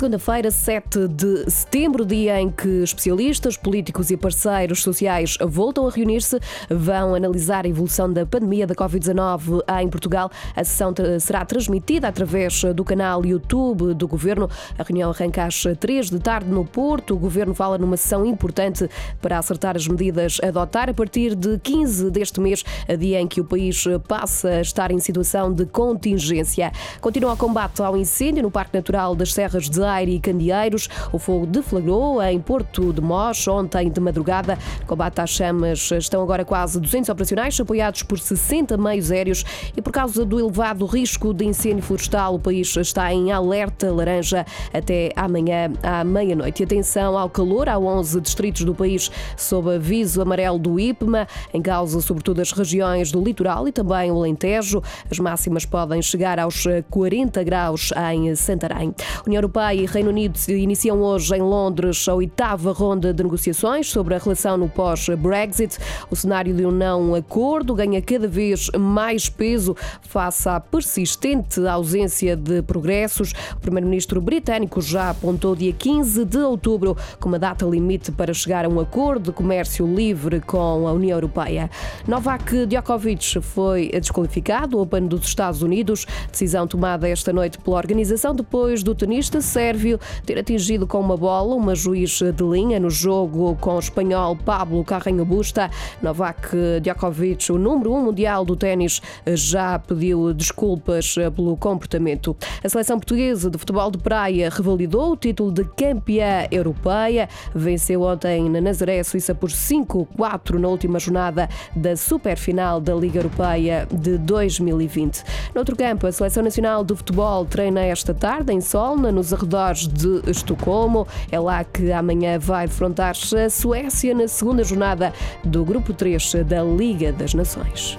Segunda-feira, 7 de setembro, dia em que especialistas, políticos e parceiros sociais voltam a reunir-se, vão analisar a evolução da pandemia da Covid-19 em Portugal. A sessão será transmitida através do canal YouTube do Governo. A reunião arranca às 3 de tarde no Porto. O Governo fala numa sessão importante para acertar as medidas a adotar a partir de 15 deste mês, dia em que o país passa a estar em situação de contingência. Continua o combate ao incêndio no Parque Natural das Serras de Aire e Candeeiros. O fogo deflagrou em Porto de Mós ontem de madrugada. Combate às chamas estão agora quase 200 operacionais, apoiados por 60 meios aéreos e por causa do elevado risco de incêndio florestal, o país está em alerta laranja até amanhã à meia-noite. Atenção ao calor, há 11 distritos do país sob aviso amarelo do IPMA, em causa sobretudo as regiões do litoral e também o Alentejo. As máximas podem chegar aos 40 graus em Santarém. União Europeia e Reino Unido iniciam hoje em Londres a oitava ronda de negociações sobre a relação no pós-Brexit. O cenário de um não acordo ganha cada vez mais peso face à persistente ausência de progressos. O primeiro-ministro britânico já apontou dia 15 de outubro como a data limite para chegar a um acordo de comércio livre com a União Europeia. Novak Djokovic foi desqualificado do Open dos Estados Unidos, decisão tomada esta noite pela organização depois do tenista sérvio ter atingido com uma bola uma juiz de linha no jogo com o espanhol Pablo Carreño Busta. Novak Djokovic, o número um mundial do ténis, já pediu desculpas pelo comportamento. A seleção portuguesa de futebol de praia revalidou o título de campeã europeia. Venceu ontem na Nazaré, Suíça, por 5-4 na última jornada da superfinal da Liga Europeia de 2020. Noutro campo, a Seleção Nacional de Futebol treina esta tarde em Solna, nos arredores de Estocolmo. É lá que amanhã vai defrontar-se a Suécia na segunda jornada do Grupo 3 da Liga das Nações.